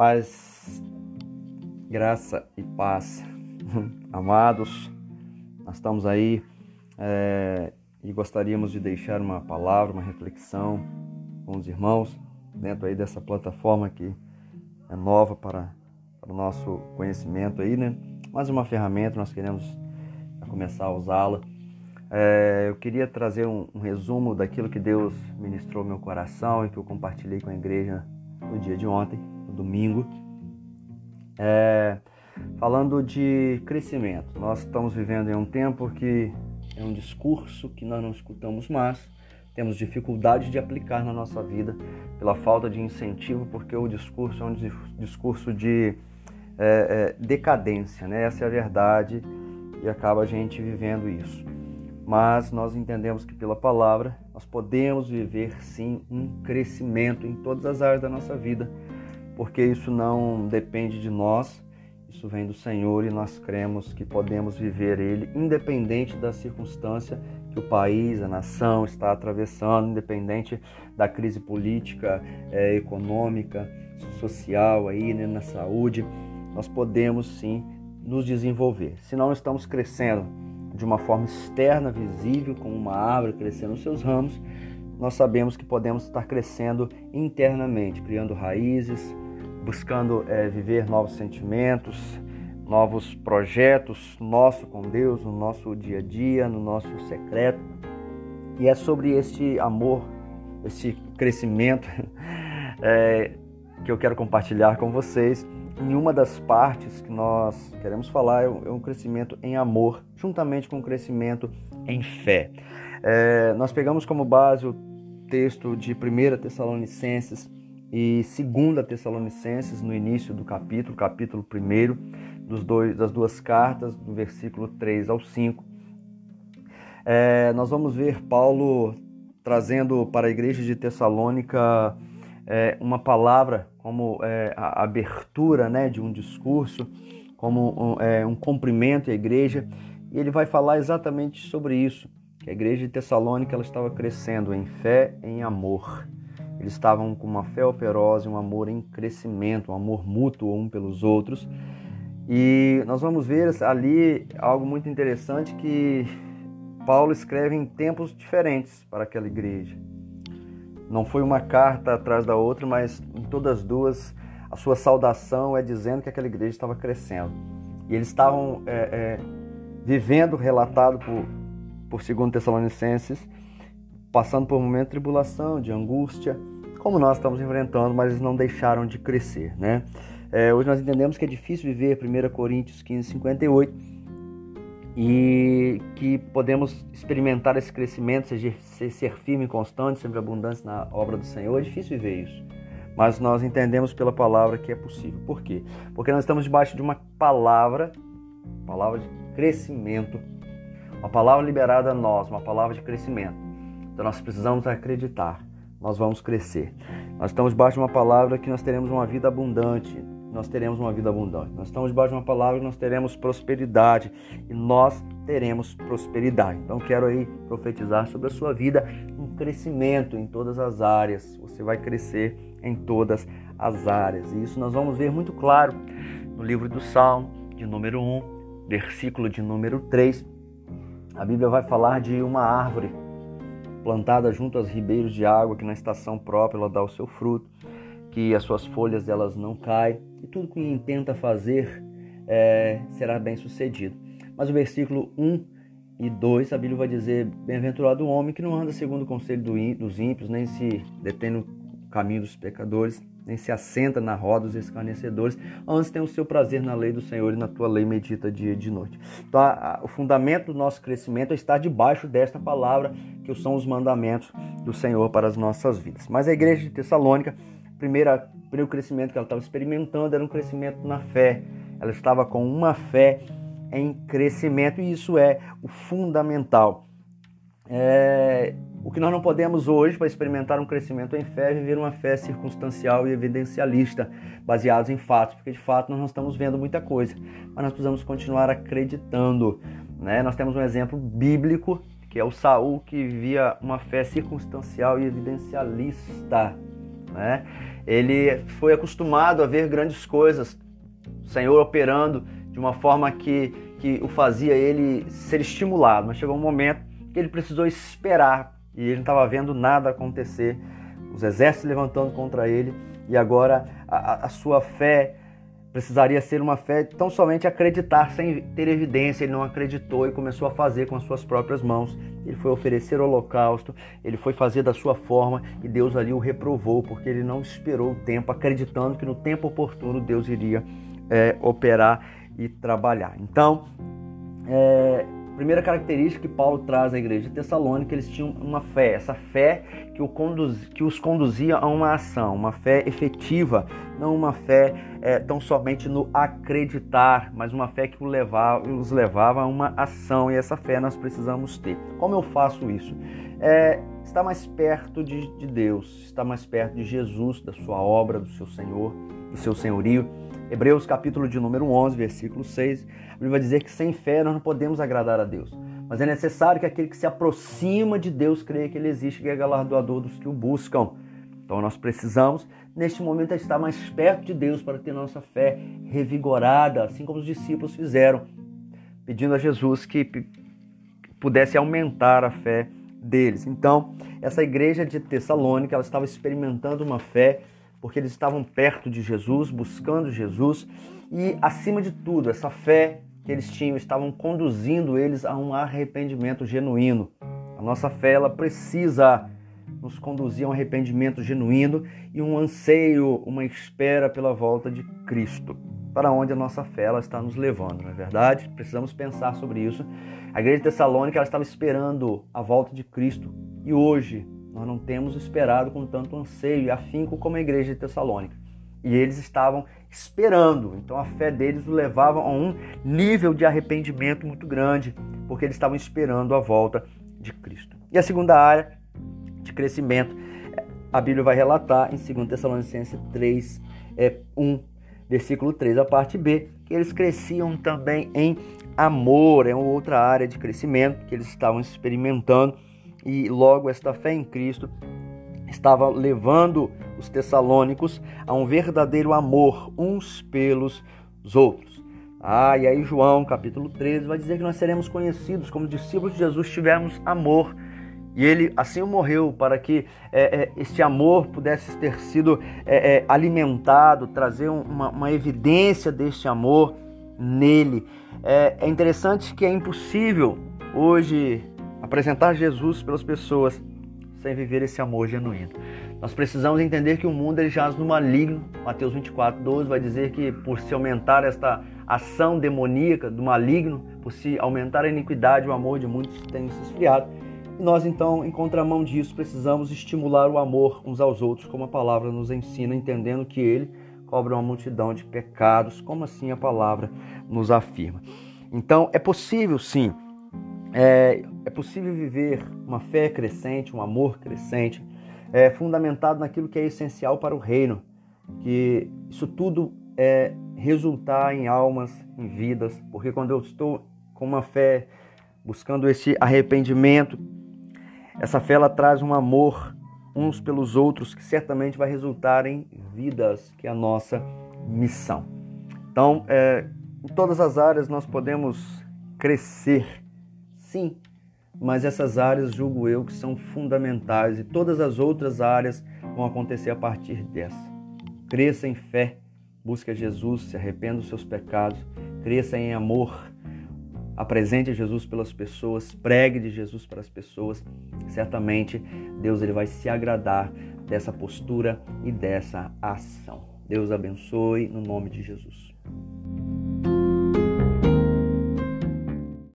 Paz, graça e paz, amados, nós estamos aí é, e gostaríamos de deixar uma palavra, uma reflexão com os irmãos dentro aí dessa plataforma que é nova para, para o nosso conhecimento aí, né? Mais uma ferramenta, nós queremos começar a usá-la. É, eu queria trazer um, um resumo daquilo que Deus ministrou no meu coração e que eu compartilhei com a igreja no dia de ontem domingo, é, falando de crescimento. Nós estamos vivendo em um tempo que é um discurso que nós não escutamos mais, temos dificuldade de aplicar na nossa vida pela falta de incentivo, porque o discurso é um discurso de é, é, decadência, né? Essa é a verdade e acaba a gente vivendo isso. Mas nós entendemos que pela palavra nós podemos viver sim um crescimento em todas as áreas da nossa vida porque isso não depende de nós, isso vem do Senhor e nós cremos que podemos viver Ele independente da circunstância que o país, a nação está atravessando, independente da crise política, é, econômica, social aí, né, na saúde, nós podemos sim nos desenvolver. Se não estamos crescendo de uma forma externa, visível, como uma árvore crescendo os seus ramos, nós sabemos que podemos estar crescendo internamente, criando raízes, buscando é, viver novos sentimentos, novos projetos nosso com Deus, no nosso dia a dia, no nosso secreto. E é sobre este amor, este crescimento é, que eu quero compartilhar com vocês. Em uma das partes que nós queremos falar é um é crescimento em amor, juntamente com o crescimento em fé. É, nós pegamos como base o texto de 1 Tessalonicenses e 2 Tessalonicenses, no início do capítulo, capítulo 1, dos dois, das duas cartas, do versículo 3 ao 5. É, nós vamos ver Paulo trazendo para a igreja de Tessalônica é, uma palavra como é, a abertura né, de um discurso, como um, é, um cumprimento à igreja, e ele vai falar exatamente sobre isso, que a igreja de Tessalônica ela estava crescendo em fé, em amor. Eles estavam com uma fé operosa, um amor em crescimento, um amor mútuo um pelos outros. E nós vamos ver ali algo muito interessante que Paulo escreve em tempos diferentes para aquela igreja. Não foi uma carta atrás da outra, mas em todas as duas a sua saudação é dizendo que aquela igreja estava crescendo. E eles estavam é, é, vivendo, relatado por, por 2 Tessalonicenses, passando por um momento de tribulação, de angústia, como nós estamos enfrentando, mas eles não deixaram de crescer, né? É, hoje nós entendemos que é difícil viver 1 Coríntios 15, 58 e que podemos experimentar esse crescimento, ser, ser firme e constante, sempre abundante na obra do Senhor. É difícil viver isso, mas nós entendemos pela palavra que é possível. Por quê? Porque nós estamos debaixo de uma palavra, palavra de crescimento, uma palavra liberada a nós, uma palavra de crescimento. Então nós precisamos acreditar, nós vamos crescer. Nós estamos debaixo de uma palavra que nós teremos uma vida abundante, nós teremos uma vida abundante. Nós estamos debaixo de uma palavra que nós teremos prosperidade e nós teremos prosperidade. Então quero aí profetizar sobre a sua vida um crescimento em todas as áreas. Você vai crescer em todas as áreas. E isso nós vamos ver muito claro no livro do Salmo, de número 1, versículo de número 3. A Bíblia vai falar de uma árvore plantada junto aos ribeiros de água, que na estação própria ela dá o seu fruto, que as suas folhas elas não caem, e tudo que intenta fazer é, será bem sucedido. Mas o versículo 1 e 2, a Bíblia vai dizer: Bem-aventurado o homem que não anda segundo o conselho dos ímpios, nem se detém no caminho dos pecadores, nem se assenta na roda dos escarnecedores, antes tem o seu prazer na lei do Senhor e na tua lei medita dia e de noite. Então, a, a, o fundamento do nosso crescimento é estar debaixo desta palavra, que são os mandamentos do Senhor para as nossas vidas. Mas a igreja de Tessalônica, primeira, primeiro crescimento que ela estava experimentando era um crescimento na fé. Ela estava com uma fé em crescimento e isso é o fundamental. É, o que nós não podemos hoje, para experimentar um crescimento em fé, é viver uma fé circunstancial e evidencialista, baseados em fatos, porque de fato nós não estamos vendo muita coisa, mas nós precisamos continuar acreditando. Né? Nós temos um exemplo bíblico, que é o Saul, que vivia uma fé circunstancial e evidencialista. né? Ele foi acostumado a ver grandes coisas, o Senhor operando de uma forma que, que o fazia ele ser estimulado, mas chegou um momento que ele precisou esperar e ele não estava vendo nada acontecer, os exércitos levantando contra ele e agora a, a sua fé precisaria ser uma fé tão somente acreditar sem ter evidência. Ele não acreditou e começou a fazer com as suas próprias mãos. Ele foi oferecer holocausto, ele foi fazer da sua forma e Deus ali o reprovou porque ele não esperou o tempo, acreditando que no tempo oportuno Deus iria é, operar e trabalhar. Então, é, primeira característica que Paulo traz à igreja de Tessalônica, eles tinham uma fé, essa fé que, conduz, que os conduzia a uma ação, uma fé efetiva, não uma fé é, tão somente no acreditar, mas uma fé que os levava, os levava a uma ação, e essa fé nós precisamos ter. Como eu faço isso? É, estar mais perto de, de Deus, estar mais perto de Jesus, da sua obra, do seu Senhor, do seu senhorio Hebreus capítulo de número 11, versículo 6, a Bíblia vai dizer que sem fé nós não podemos agradar a Deus. Mas é necessário que aquele que se aproxima de Deus creia que Ele existe, que é galardoador dos que o buscam. Então nós precisamos, neste momento, estar mais perto de Deus para ter nossa fé revigorada, assim como os discípulos fizeram, pedindo a Jesus que pudesse aumentar a fé deles. Então, essa igreja de Tessalônica, ela estava experimentando uma fé porque eles estavam perto de Jesus, buscando Jesus, e acima de tudo, essa fé que eles tinham estavam conduzindo eles a um arrependimento genuíno. A nossa fé ela precisa nos conduzir a um arrependimento genuíno e um anseio, uma espera pela volta de Cristo. Para onde a nossa fé ela está nos levando, não é verdade? Precisamos pensar sobre isso. A igreja de Tessalônica ela estava esperando a volta de Cristo e hoje nós não temos esperado com tanto anseio e afinco como a igreja de Tessalônica. E eles estavam esperando, então a fé deles o levava a um nível de arrependimento muito grande, porque eles estavam esperando a volta de Cristo. E a segunda área de crescimento, a Bíblia vai relatar em 2 Tessalonicenses 3, é, 1, versículo 3, a parte B, que eles cresciam também em amor, é outra área de crescimento que eles estavam experimentando e logo esta fé em Cristo estava levando os tessalônicos a um verdadeiro amor uns pelos outros. Ah, e aí João, capítulo 13, vai dizer que nós seremos conhecidos como discípulos de Jesus, tivermos amor. E ele assim morreu para que é, é, este amor pudesse ter sido é, é alimentado, trazer uma, uma, evidência deste amor nele. É, é interessante que é impossível hoje apresentar Jesus pelas pessoas sem viver esse amor genuíno. Nós precisamos entender que o mundo ele jaz no maligno. Mateus 24, 12 vai dizer que por se aumentar esta ação demoníaca do maligno, por se aumentar a iniquidade, o amor de muitos tem se esfriado. E nós então, em contramão disso, precisamos estimular o amor uns aos outros, como a palavra nos ensina, entendendo que ele cobra uma multidão de pecados, como assim a palavra nos afirma. Então, é possível sim é, é possível viver uma fé crescente, um amor crescente, é, fundamentado naquilo que é essencial para o reino, que isso tudo é resultar em almas, em vidas, porque quando eu estou com uma fé buscando esse arrependimento, essa fé ela traz um amor uns pelos outros que certamente vai resultar em vidas, que é a nossa missão. Então, é, em todas as áreas nós podemos crescer Sim, mas essas áreas julgo eu que são fundamentais e todas as outras áreas vão acontecer a partir dessa. Cresça em fé, busque Jesus, se arrependa dos seus pecados, cresça em amor, apresente Jesus pelas pessoas, pregue de Jesus para as pessoas. Certamente Deus ele vai se agradar dessa postura e dessa ação. Deus abençoe no nome de Jesus.